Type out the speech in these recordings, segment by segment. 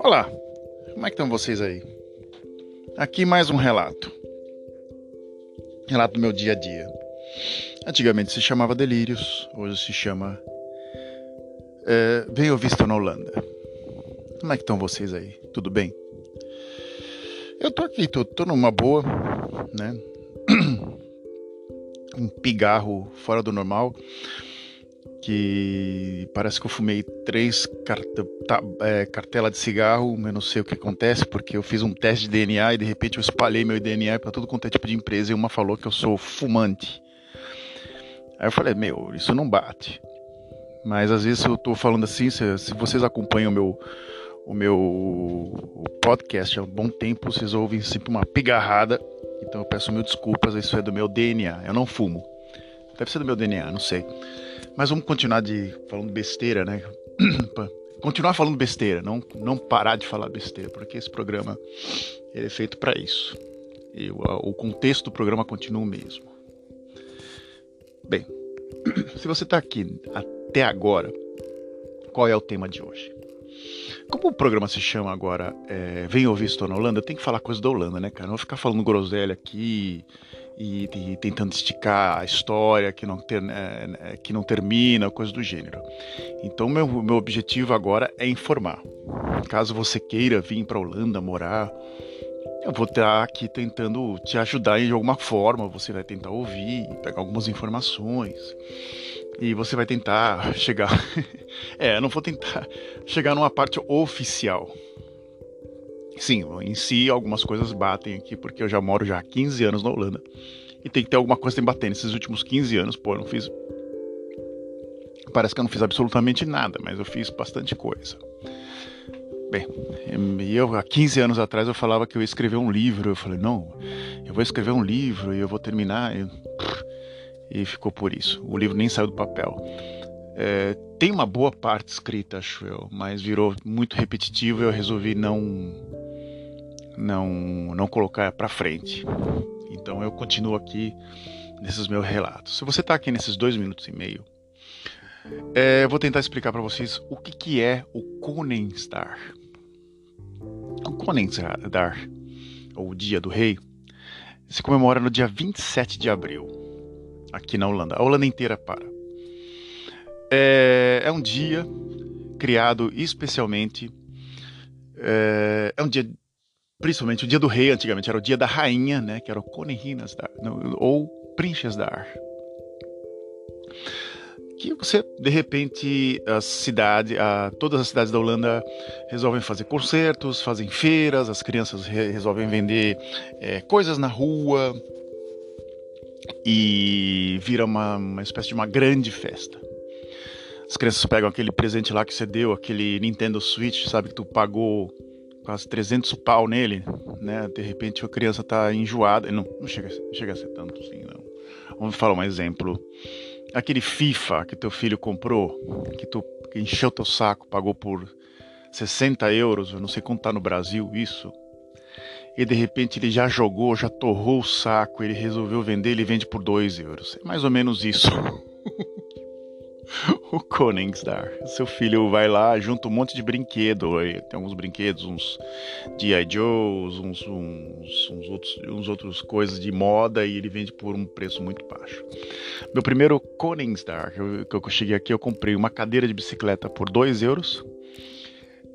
Olá, como é que estão vocês aí? Aqui mais um relato. Relato do meu dia a dia. Antigamente se chamava Delírios, hoje se chama é, Visto na Holanda. Como é que estão vocês aí? Tudo bem? Eu tô aqui, tô, tô numa boa, né? um pigarro fora do normal que parece que eu fumei três carta, tá, é, cartela de cigarro, eu não sei o que acontece, porque eu fiz um teste de DNA e de repente eu espalhei meu DNA para tudo quanto é tipo de empresa e uma falou que eu sou fumante. Aí eu falei, meu, isso não bate. Mas às vezes eu tô falando assim, se, se vocês acompanham o meu, o meu podcast há um bom tempo, vocês ouvem sempre uma pigarrada. Então eu peço mil desculpas, isso é do meu DNA. Eu não fumo. Deve ser do meu DNA, não sei. Mas vamos continuar de falando besteira, né? continuar falando besteira, não, não parar de falar besteira, porque esse programa ele é feito para isso. E o, o contexto do programa continua o mesmo. Bem, se você está aqui até agora, qual é o tema de hoje? Como o programa se chama agora é, Vem Ouvir Estou na Holanda, tem que falar coisa da Holanda, né, cara? Não vou ficar falando groselha aqui e, e, tentando esticar a história que não, ter, é, que não termina, coisa do gênero. Então, meu, meu objetivo agora é informar. Caso você queira vir para Holanda morar, eu vou estar aqui tentando te ajudar de alguma forma. Você vai tentar ouvir, pegar algumas informações e você vai tentar chegar. é, eu não vou tentar chegar numa parte oficial. Sim, em si algumas coisas batem aqui, porque eu já moro já há 15 anos na Holanda. E tem que ter alguma coisa que bater nesses últimos 15 anos. Pô, eu não fiz. Parece que eu não fiz absolutamente nada, mas eu fiz bastante coisa. Bem, eu há 15 anos atrás eu falava que eu ia escrever um livro. Eu falei, não, eu vou escrever um livro e eu vou terminar. E, e ficou por isso. O livro nem saiu do papel. É, tem uma boa parte escrita, acho eu, mas virou muito repetitivo e eu resolvi não não não colocar para frente. Então eu continuo aqui nesses meus relatos. Se você está aqui nesses dois minutos e meio, é, eu vou tentar explicar para vocês o que, que é o Konenstar. O Konenstar, ou Dia do Rei, se comemora no dia 27 de abril, aqui na Holanda. A Holanda inteira para. É, é um dia criado especialmente. É, é, um dia, principalmente o dia do rei, antigamente era o dia da rainha, né, que era o Koninginasdar, ou Prinsesdar. Que você, de repente, a cidade, a, todas as cidades da Holanda resolvem fazer concertos, fazem feiras, as crianças re, resolvem vender é, coisas na rua e vira uma, uma espécie de uma grande festa. As crianças pegam aquele presente lá que você deu, aquele Nintendo Switch, sabe, que tu pagou quase 300 pau nele, né? De repente a criança tá enjoada, não, não chega, chega a ser tanto assim, não. Vamos falar um exemplo. Aquele FIFA que teu filho comprou, que tu que encheu teu saco, pagou por 60 euros, eu não sei quanto tá no Brasil isso. E de repente ele já jogou, já torrou o saco, ele resolveu vender, ele vende por 2 euros. É mais ou menos isso. o Koningsdar. Seu filho vai lá, junta um monte de brinquedo. Tem alguns brinquedos, uns G.I. Joes, uns, uns, uns, outros, uns outros coisas de moda e ele vende por um preço muito baixo. Meu primeiro Koningsdar, que eu, que eu cheguei aqui, eu comprei uma cadeira de bicicleta por 2 euros.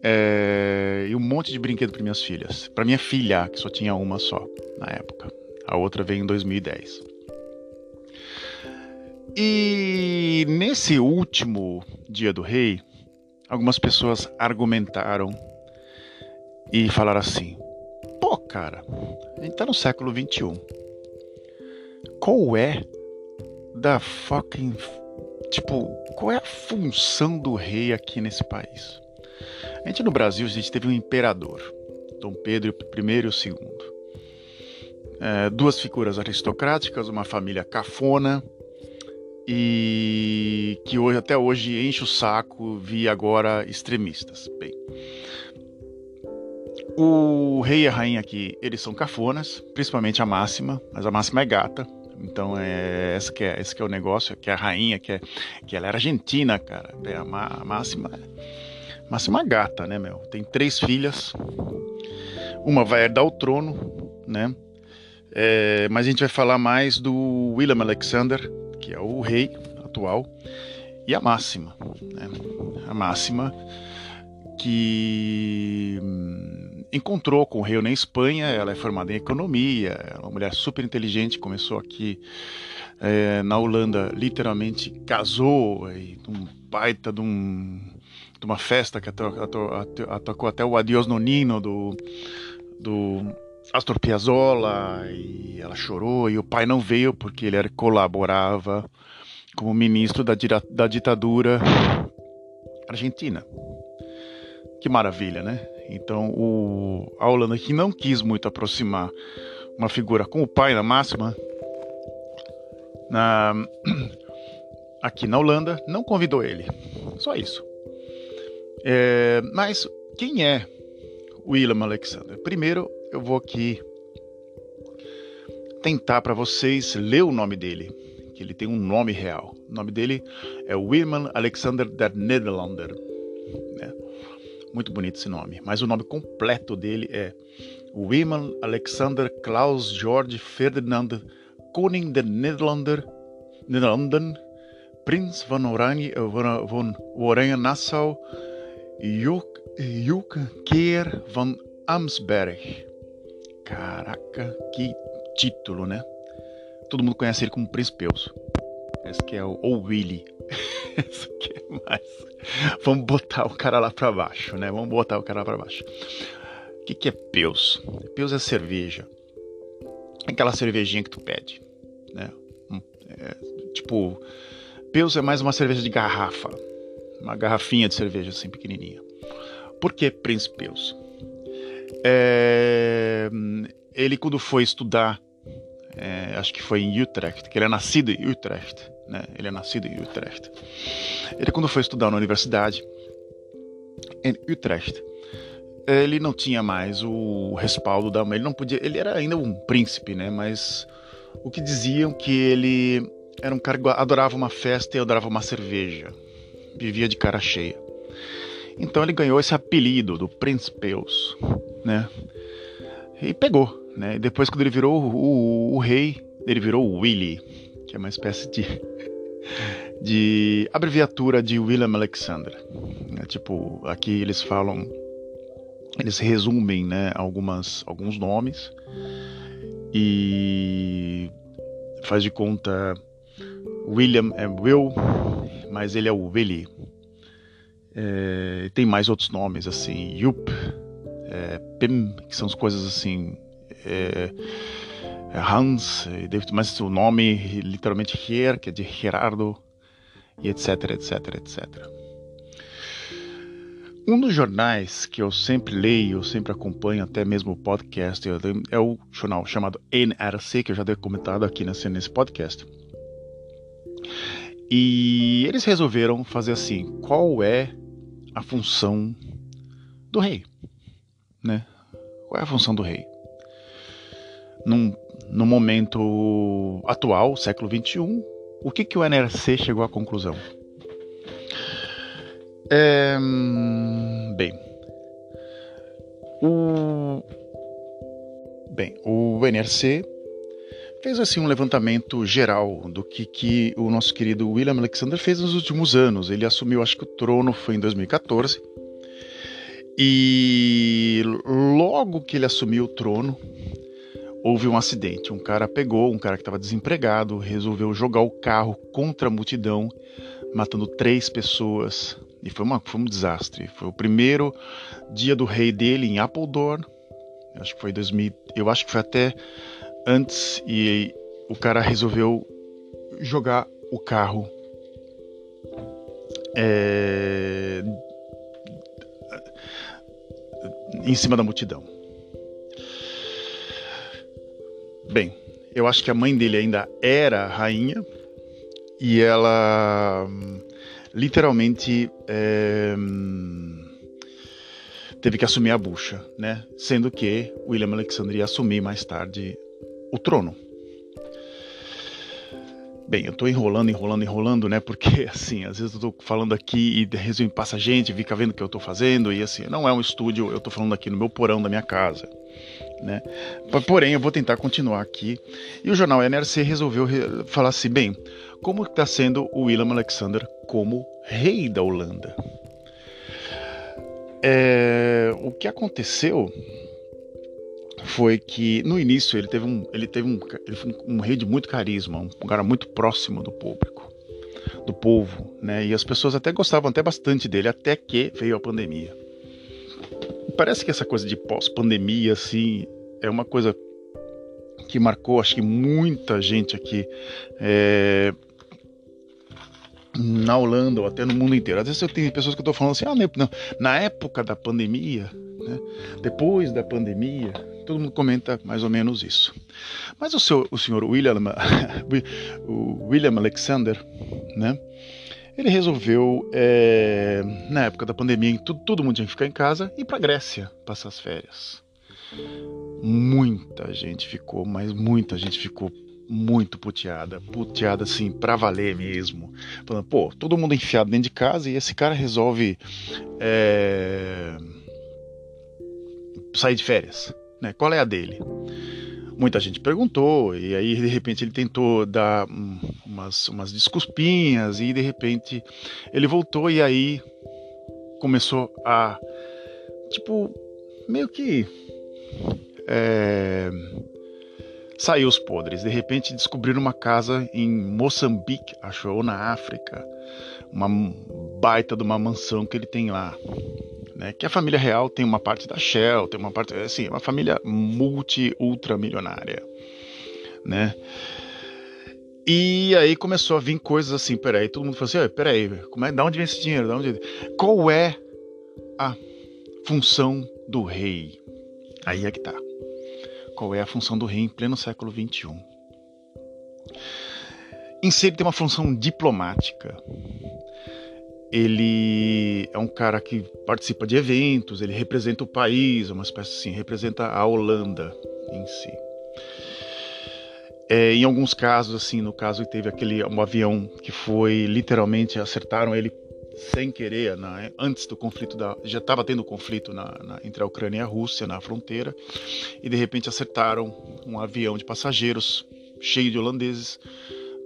É, e um monte de brinquedo para minhas filhas. Para minha filha, que só tinha uma só na época. A outra veio em 2010. E nesse último Dia do Rei, algumas pessoas argumentaram e falaram assim: pô, cara, a gente tá no século 21. Qual é da fucking. Tipo, qual é a função do rei aqui nesse país? A gente no Brasil, a gente teve um imperador, Dom Pedro I e o II. É, duas figuras aristocráticas, uma família cafona e que hoje, até hoje enche o saco via agora extremistas. Bem, o rei e a rainha aqui, eles são cafonas, principalmente a máxima, mas a máxima é gata, Então é esse que é esse que é o negócio, que é a rainha, que é que ela era argentina, cara. É a, a máxima máxima gata, né, meu? Tem três filhas. Uma vai herdar o trono, né? É, mas a gente vai falar mais do William Alexander, que é o rei atual, e a máxima, né? A máxima que hum, encontrou com o rei na Espanha. Ela é formada em economia, é uma mulher super inteligente. Começou aqui é, na Holanda, literalmente casou, e um baita de, um, de uma festa que atacou até o Adiós Nonino do, do Astor Piazzolla. E ela chorou. E o pai não veio porque ele colaborava como ministro da, da ditadura argentina. Que maravilha, né? Então, o, a Holanda que não quis muito aproximar uma figura com o pai na máxima, na, aqui na Holanda, não convidou ele. Só isso. É, mas quem é William Alexander? Primeiro, eu vou aqui tentar para vocês ler o nome dele, que ele tem um nome real. O nome dele é Willem Alexander der Nederlander. Né? Muito bonito esse nome. Mas o nome completo dele é Willem Alexander Klaus George Ferdinand Koning der Nederlander, Nederlanden, Prins van Oranje, eh, van Oranje-Nassau, Keer van Amsberg. Caraca, que título, né? Todo mundo conhece ele como Príncipe Euso. Esse que é o ou Willy. Esse que é mais. Vamos botar o cara lá para baixo, né? Vamos botar o cara lá para baixo. O que, que é Peus? Peus é cerveja. Aquela cervejinha que tu pede, né? É, tipo, Peus é mais uma cerveja de garrafa, uma garrafinha de cerveja assim pequenininha. Por que Príncipe Peus? É, ele quando foi estudar é, acho que foi em Utrecht, que ele é nascido em Utrecht, né? Ele é nascido em Utrecht. Ele quando foi estudar na universidade em Utrecht, ele não tinha mais o respaldo da mãe, ele não podia, ele era ainda um príncipe, né? Mas o que diziam que ele era um cara que adorava uma festa e adorava uma cerveja, vivia de cara cheia. Então ele ganhou esse apelido do Príncipeus, né? E pegou, né? E depois, quando ele virou o, o, o, rei, ele virou o Willy, que é uma espécie de, de abreviatura de William Alexander. Né? Tipo, aqui eles falam, eles resumem né, algumas, alguns nomes e faz de conta William é Will, mas ele é o Willy. É, tem mais outros nomes assim, Yup, é, Pim, que são as coisas assim é, é Hans, mas o nome literalmente Ger, que é de Gerardo, e etc, etc, etc. Um dos jornais que eu sempre leio, sempre acompanho, até mesmo o podcast, é o jornal chamado NRC, que eu já dei comentado aqui nesse, nesse podcast. E eles resolveram fazer assim: qual é a função do rei? Né? Qual é a função do rei? num, no momento atual, século XXI, o que, que o NRC chegou à conclusão? É, bem, o, bem, o NRC fez assim um levantamento geral do que, que o nosso querido William Alexander fez nos últimos anos. Ele assumiu, acho que o trono foi em 2014. E logo que ele assumiu o trono, houve um acidente. Um cara pegou, um cara que estava desempregado, resolveu jogar o carro contra a multidão, matando três pessoas. E foi, uma, foi um desastre. Foi o primeiro dia do rei dele em Apeldoorn. Acho que foi 2000. Eu acho que foi até antes. E o cara resolveu jogar o carro é, em cima da multidão. Bem, eu acho que a mãe dele ainda era rainha e ela literalmente é, teve que assumir a bucha, né? Sendo que William Alexander ia assumir mais tarde o trono. Bem, eu tô enrolando, enrolando, enrolando, né? Porque, assim, às vezes eu tô falando aqui e resumo passa gente, fica vendo o que eu tô fazendo, e assim, não é um estúdio, eu tô falando aqui no meu porão da minha casa, né? Porém, eu vou tentar continuar aqui. E o jornal NRC resolveu falar assim, bem, como está sendo o Willem Alexander como rei da Holanda? É, o que aconteceu foi que no início ele teve um ele teve um ele foi um, rei de muito carisma, um, um cara muito próximo do público, do povo, né? E as pessoas até gostavam até bastante dele até que veio a pandemia. Parece que essa coisa de pós-pandemia assim é uma coisa que marcou, acho que muita gente aqui é, na Holanda ou até no mundo inteiro. Às vezes eu tenho pessoas que eu estou falando assim, ah, não, na época da pandemia, né, depois da pandemia, todo mundo comenta mais ou menos isso. Mas o, seu, o senhor William, o William Alexander, né, ele resolveu, é, na época da pandemia, todo, todo mundo tinha que ficar em casa, ir para Grécia passar as férias. Muita gente ficou, mas muita gente ficou muito puteada, puteada assim, pra valer mesmo. Falando, pô, todo mundo enfiado dentro de casa e esse cara resolve é... sair de férias. Né? Qual é a dele? Muita gente perguntou, e aí de repente ele tentou dar umas, umas desculpinhas, e de repente ele voltou, e aí começou a, tipo, meio que. É, saiu os podres. De repente descobriram uma casa em Moçambique, achou ou na África, uma baita de uma mansão que ele tem lá. Né? Que a família real tem uma parte da Shell, tem uma parte, assim, uma família multi ultra milionária, né? E aí começou a vir coisas assim, peraí, todo mundo falou assim, peraí, como é, da onde vem esse dinheiro? Da onde... Qual é a função do rei? Aí é que tá qual é a função do rei em pleno século XXI. Em si, ele tem uma função diplomática. Ele é um cara que participa de eventos, ele representa o país, uma espécie assim, representa a Holanda em si. É, em alguns casos, assim, no caso teve aquele um avião que foi literalmente acertaram ele sem querer, né, antes do conflito da, já estava tendo conflito na, na, entre a Ucrânia e a Rússia na fronteira, e de repente acertaram um avião de passageiros cheio de holandeses.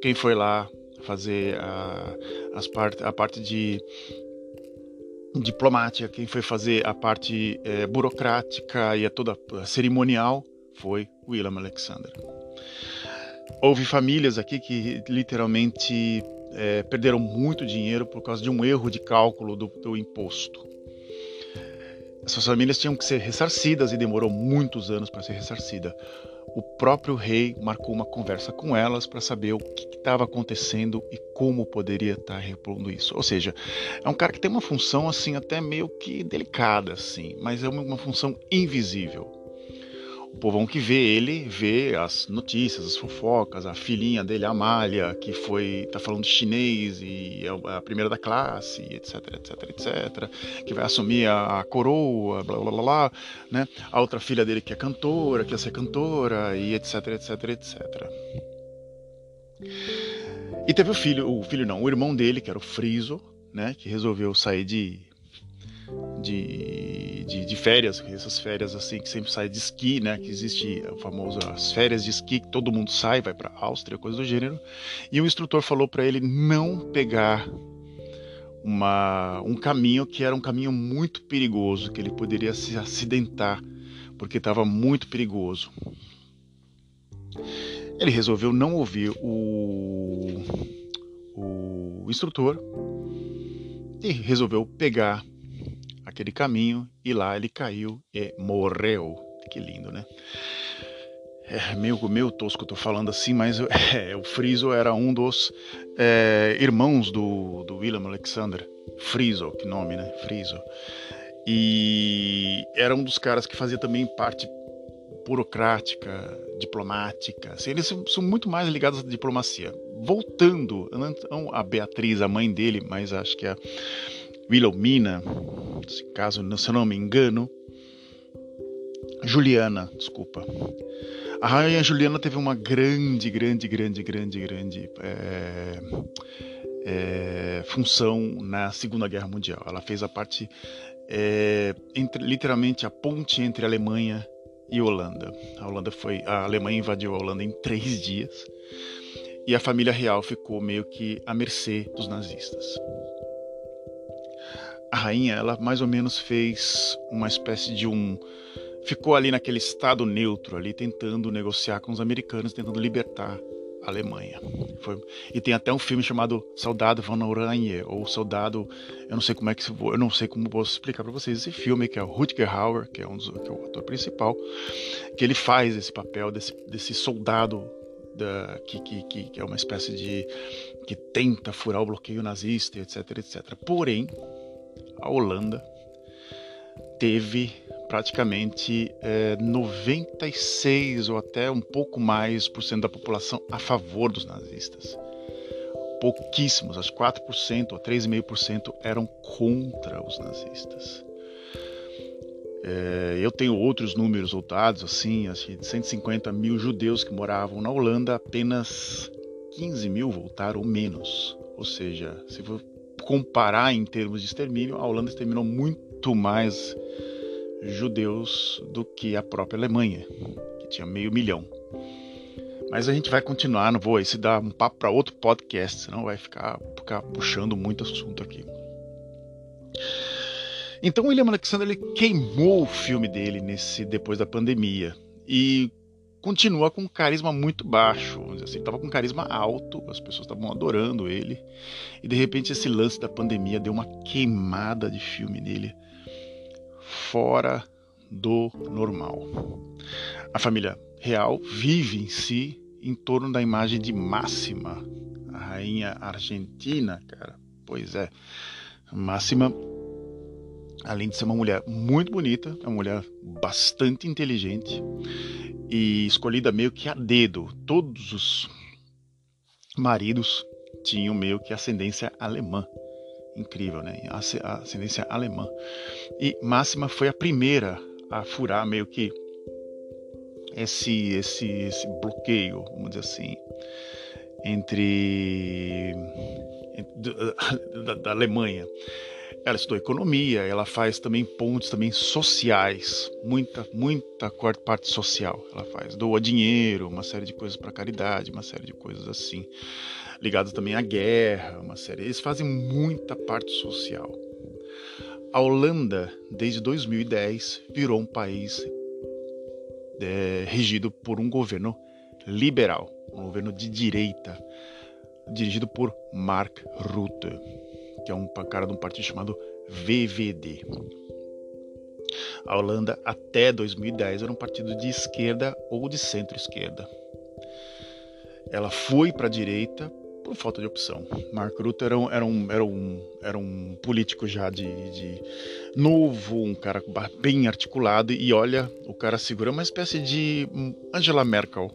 Quem foi lá fazer a, as part, a parte de diplomática, quem foi fazer a parte é, burocrática e a toda a cerimonial foi William Alexander. Houve famílias aqui que literalmente é, perderam muito dinheiro por causa de um erro de cálculo do, do imposto. Essas famílias tinham que ser ressarcidas e demorou muitos anos para ser ressarcida. O próprio rei marcou uma conversa com elas para saber o que estava acontecendo e como poderia estar repondo isso. Ou seja, é um cara que tem uma função assim até meio que delicada assim, mas é uma função invisível o povão que vê ele, vê as notícias, as fofocas, a filhinha dele, a Amália, que foi, tá falando chinês e é a primeira da classe, etc, etc, etc, que vai assumir a, a coroa, blá, blá, blá, blá, né? A outra filha dele que é cantora, que quer ser cantora, e etc, etc, etc. E teve o filho, o filho não, o irmão dele, que era o Friso, né, que resolveu sair de de, de, de, férias, essas férias assim que sempre sai de esqui, né? Que existe o famoso as férias de esqui que todo mundo sai, vai para Áustria, coisa do gênero. E o instrutor falou para ele não pegar uma, um caminho que era um caminho muito perigoso, que ele poderia se acidentar porque estava muito perigoso. Ele resolveu não ouvir o, o instrutor e resolveu pegar aquele caminho e lá ele caiu e morreu. Que lindo, né? É meio, meio tosco tô falando assim, mas é, o Friso era um dos é, irmãos do, do William Alexander. Friso, que nome, né? Friso. E era um dos caras que fazia também parte burocrática, diplomática. Assim, eles são muito mais ligados à diplomacia. Voltando, não a Beatriz, a mãe dele, mas acho que a Wilhelmina, caso se não me engano, Juliana, desculpa. A Rainha Juliana teve uma grande, grande, grande, grande, grande é, é, função na Segunda Guerra Mundial. Ela fez a parte, é, entre, literalmente, a ponte entre a Alemanha e Holanda. A Holanda foi, a Alemanha invadiu a Holanda em três dias e a família real ficou meio que à mercê dos nazistas. A rainha, ela mais ou menos fez uma espécie de um ficou ali naquele estado neutro, ali tentando negociar com os americanos, tentando libertar Alemanha. Foi, e tem até um filme chamado Soldado von Oranje, ou Soldado, eu não sei como é que eu não sei como posso explicar para vocês esse filme que é o Rutger Hauer, que é um dos, que é o ator principal, que ele faz esse papel desse, desse soldado da, que, que, que é uma espécie de que tenta furar o bloqueio nazista, etc, etc. Porém, a Holanda teve praticamente é, 96 ou até um pouco mais por cento da população a favor dos nazistas. Pouquíssimos, acho 4% ou 3,5% eram contra os nazistas. É, eu tenho outros números ou dados, assim, assim, de 150 mil judeus que moravam na Holanda, apenas 15 mil voltaram ou menos. Ou seja, se for comparar em termos de extermínio, a Holanda exterminou muito mais judeus do que a própria Alemanha, que tinha meio milhão. Mas a gente vai continuar, não vou esse dar um papo para outro podcast, senão vai ficar, ficar puxando muito assunto aqui. Então William Alexander ele queimou o filme dele nesse depois da pandemia e continua com um carisma muito baixo, vamos assim, estava com um carisma alto, as pessoas estavam adorando ele e de repente esse lance da pandemia deu uma queimada de filme nele fora do normal. A família real vive em si em torno da imagem de Máxima, a rainha argentina, cara. Pois é, Máxima, além de ser uma mulher muito bonita, é uma mulher bastante inteligente e escolhida meio que a dedo. Todos os maridos tinham meio que ascendência alemã incrível, né? A ascendência alemã. E Máxima foi a primeira a furar meio que esse esse esse bloqueio, vamos dizer assim, entre, da, da, Alemanha. Ela estudou economia, ela faz também pontos também sociais, muita muita parte social ela faz, doa dinheiro, uma série de coisas para caridade, uma série de coisas assim ligados também à guerra, uma série. Eles fazem muita parte social. A Holanda, desde 2010, virou um país é, regido por um governo liberal, um governo de direita, dirigido por Mark Rutte, que é um cara de um partido chamado VVD. A Holanda, até 2010, era um partido de esquerda ou de centro-esquerda. Ela foi para a direita por falta de opção. Mark Rutte era um, era um, era um, era um político já de, de novo, um cara bem articulado, e olha, o cara segura uma espécie de Angela Merkel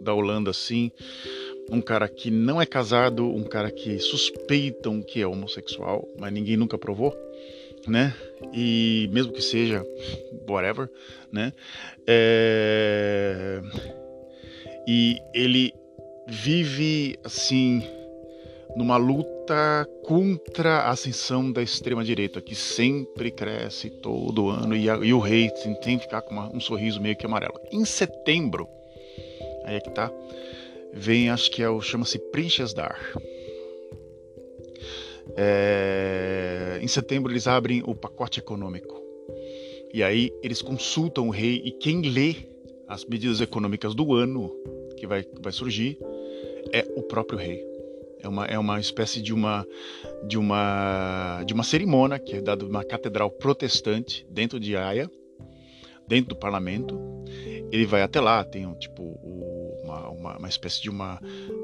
da Holanda, assim, um cara que não é casado, um cara que suspeitam que é homossexual, mas ninguém nunca provou, né? E mesmo que seja, whatever, né? É... E ele vive assim numa luta contra a ascensão da extrema direita que sempre cresce todo ano e, a, e o rei tem que ficar com uma, um sorriso meio que amarelo. Em setembro, aí é que tá, vem acho que é o chama-se Dar. É, em setembro eles abrem o pacote econômico e aí eles consultam o rei e quem lê as medidas econômicas do ano que vai, que vai surgir é o próprio rei. É uma, é uma espécie de uma, de uma, de uma cerimônia que é dada numa catedral protestante dentro de Haia, dentro do parlamento. Ele vai até lá, tem um, tipo uma, uma, uma, espécie de uma,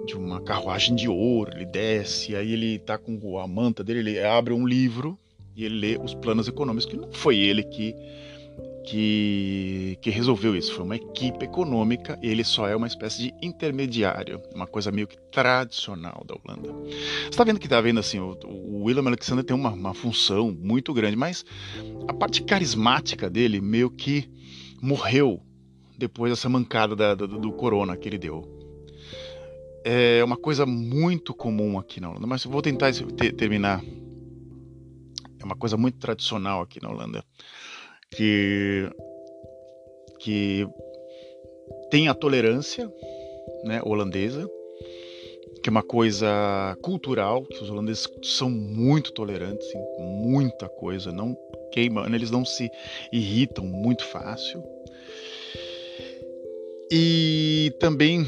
de uma carruagem de ouro. Ele desce, aí ele tá com a manta dele, ele abre um livro e ele lê os planos econômicos, que não foi ele que que, que resolveu isso. Foi uma equipe econômica, ele só é uma espécie de intermediário, uma coisa meio que tradicional da Holanda. Você está vendo que está vendo assim, o, o Willem Alexander tem uma, uma função muito grande, mas a parte carismática dele meio que morreu depois dessa mancada da, do, do corona que ele deu. É uma coisa muito comum aqui na Holanda, mas vou tentar ter, terminar. É uma coisa muito tradicional aqui na Holanda, que que tem a tolerância né, holandesa, que é uma coisa cultural, que os holandeses são muito tolerantes em muita coisa, não queimam, eles não se irritam muito fácil. E também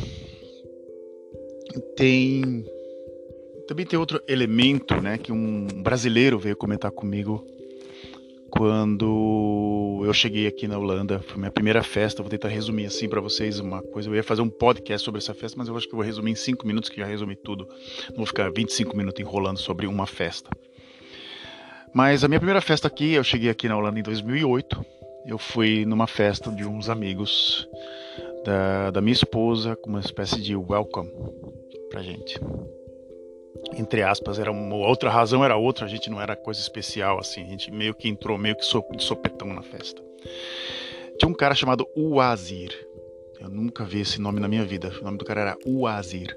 tem também tem outro elemento, né, que um brasileiro veio comentar comigo quando eu cheguei aqui na Holanda, foi minha primeira festa. Vou tentar resumir assim para vocês uma coisa. Eu ia fazer um podcast sobre essa festa, mas eu acho que eu vou resumir em 5 minutos, que já resumi tudo. Não vou ficar 25 minutos enrolando sobre uma festa. Mas a minha primeira festa aqui, eu cheguei aqui na Holanda em 2008. Eu fui numa festa de uns amigos da, da minha esposa, com uma espécie de welcome pra gente entre aspas, era uma outra razão, era outra, a gente não era coisa especial assim, a gente meio que entrou meio que de sopetão na festa. Tinha um cara chamado Uazir. Eu nunca vi esse nome na minha vida. O nome do cara era Uazir.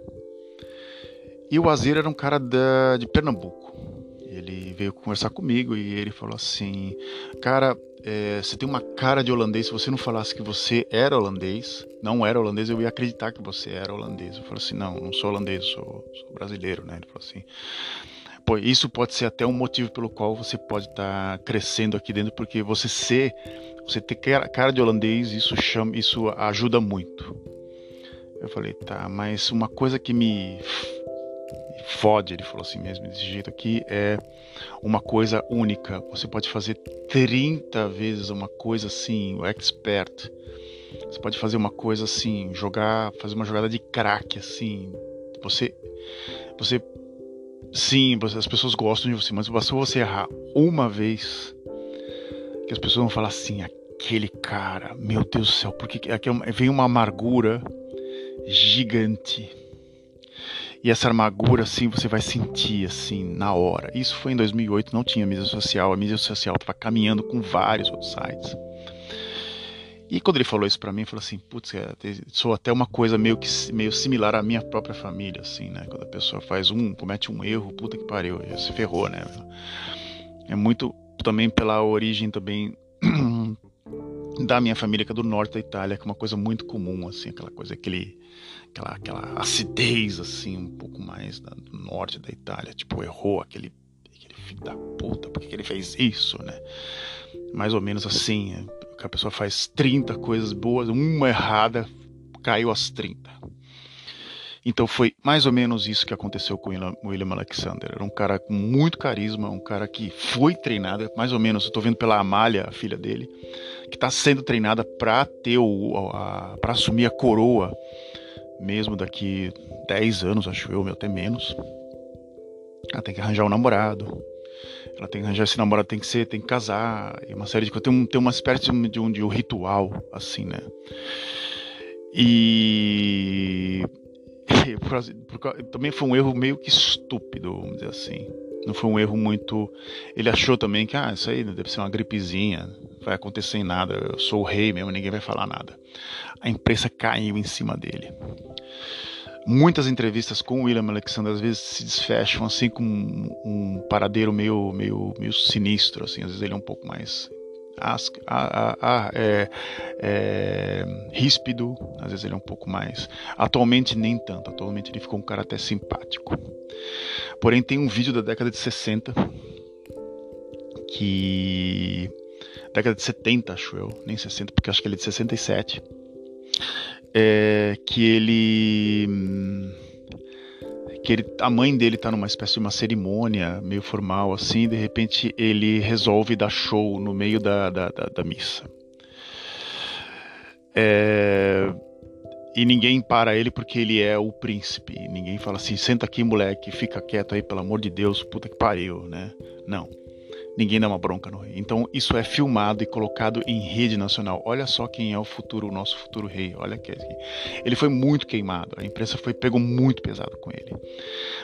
E o Uazir era um cara da, de Pernambuco. Ele veio conversar comigo e ele falou assim: Cara, é, você tem uma cara de holandês. Se você não falasse que você era holandês, não era holandês, eu ia acreditar que você era holandês. Eu falei assim: Não, não sou holandês, sou, sou brasileiro, né? Ele falou assim. Pô, isso pode ser até um motivo pelo qual você pode estar tá crescendo aqui dentro, porque você ser, você ter cara de holandês, isso chama, isso ajuda muito. Eu falei, tá, mas uma coisa que me fode, ele falou assim mesmo, desse jeito aqui, é uma coisa única. Você pode fazer 30 vezes uma coisa assim, o expert. Você pode fazer uma coisa assim, jogar, fazer uma jogada de craque assim. Você você sim, as pessoas gostam de você, mas se você errar uma vez, que as pessoas vão falar assim, aquele cara, meu Deus do céu, porque aqui é vem uma amargura gigante e essa amargura, assim, você vai sentir, assim, na hora. Isso foi em 2008, não tinha mídia social. A mídia social estava caminhando com vários outros sites. E quando ele falou isso para mim, falou assim, putz, é, sou até uma coisa meio que meio similar à minha própria família, assim, né? Quando a pessoa faz um, comete um erro, puta que pariu, se ferrou, né? É muito também pela origem também da minha família que é do norte da Itália, que é uma coisa muito comum, assim, aquela coisa, aquele aquela, aquela acidez, assim, um pouco mais da, do norte da Itália. Tipo, errou aquele, aquele filho da puta, por que ele fez isso, né? Mais ou menos assim, é, a pessoa faz 30 coisas boas, uma errada, caiu as 30. Então foi mais ou menos isso que aconteceu com o William Alexander. Era um cara com muito carisma, um cara que foi treinado, mais ou menos, estou vendo pela Amália, a filha dele, que está sendo treinada para ter o, para assumir a coroa mesmo daqui 10 anos, acho eu, até menos. Ela tem que arranjar um namorado. Ela tem que arranjar esse namorado, tem que ser, tem que casar. E uma série de coisas. Tem, um, tem uma espécie de um, de um ritual, assim, né? E. Por, por, também foi um erro meio que estúpido, vamos dizer assim. Não foi um erro muito. Ele achou também que, ah, isso aí deve ser uma gripezinha, vai acontecer em nada, eu sou o rei mesmo, ninguém vai falar nada. A imprensa caiu em cima dele. Muitas entrevistas com o William Alexander às vezes se desfecham assim com um, um paradeiro meio, meio, meio sinistro, assim, às vezes ele é um pouco mais as, a, a, é, é, ríspido, às vezes ele é um pouco mais. Atualmente nem tanto, atualmente ele ficou um cara até simpático. Porém, tem um vídeo da década de 60 que. década de 70, acho eu, nem 60, porque acho que ele é de 67. É, que ele que ele, a mãe dele está numa espécie de uma cerimônia meio formal assim, de repente ele resolve dar show no meio da, da, da, da missa. É, e ninguém para ele porque ele é o príncipe. Ninguém fala assim, senta aqui moleque, fica quieto aí, pelo amor de Deus, puta que pariu, né? Não ninguém dá uma bronca no rei. Então isso é filmado e colocado em rede nacional. Olha só quem é o futuro, o nosso futuro rei. Olha que ele foi muito queimado. A imprensa foi pegou muito pesado com ele.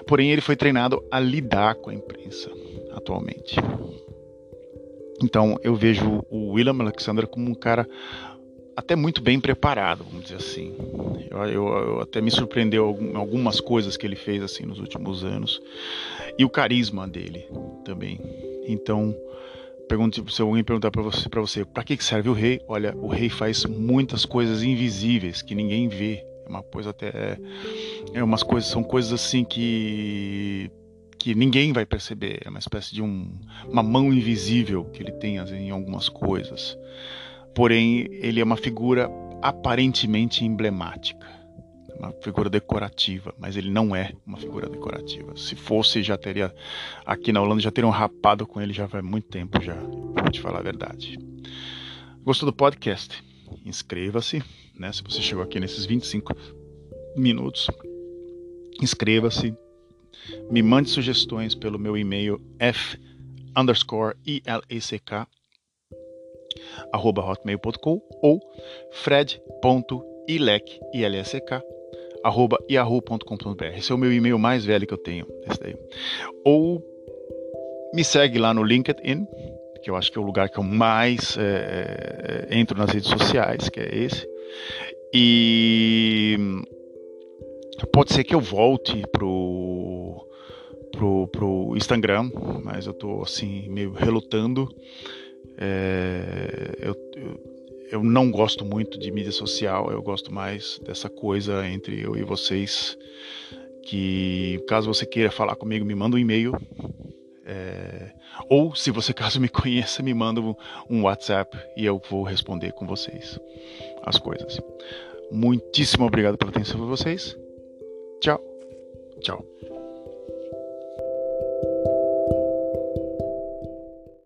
Porém ele foi treinado a lidar com a imprensa atualmente. Então eu vejo o William Alexander como um cara até muito bem preparado, vamos dizer assim. Eu, eu, eu, até me surpreendeu algumas coisas que ele fez assim nos últimos anos e o carisma dele também. Então, pergunte se alguém perguntar para você, para você, para que serve o rei? Olha, o rei faz muitas coisas invisíveis que ninguém vê. É uma coisa até é umas coisas são coisas assim que que ninguém vai perceber. É uma espécie de um, uma mão invisível que ele tem em algumas coisas porém ele é uma figura aparentemente emblemática, uma figura decorativa, mas ele não é uma figura decorativa. Se fosse, já teria aqui na Holanda já teriam rapado com ele já faz muito tempo já, vou te falar a verdade. Gostou do podcast? Inscreva-se, né? Se você chegou aqui nesses 25 minutos, inscreva-se, me mande sugestões pelo meu e-mail f underscore arroba hotmail.com ou fred.ilek, ilsk, arroba yahoo.com.br. Esse é o meu e-mail mais velho que eu tenho. Esse daí. Ou me segue lá no LinkedIn, que eu acho que é o lugar que eu mais é, é entro nas redes sociais, que é esse. E pode ser que eu volte pro, pro, pro Instagram, mas eu tô assim meio relutando. É, eu, eu, eu, não gosto muito de mídia social, eu gosto mais dessa coisa entre eu e vocês. Que caso você queira falar comigo, me manda um e-mail. É, ou se você caso me conheça, me manda um WhatsApp e eu vou responder com vocês as coisas. Muitíssimo obrigado pela atenção de vocês. Tchau. Tchau.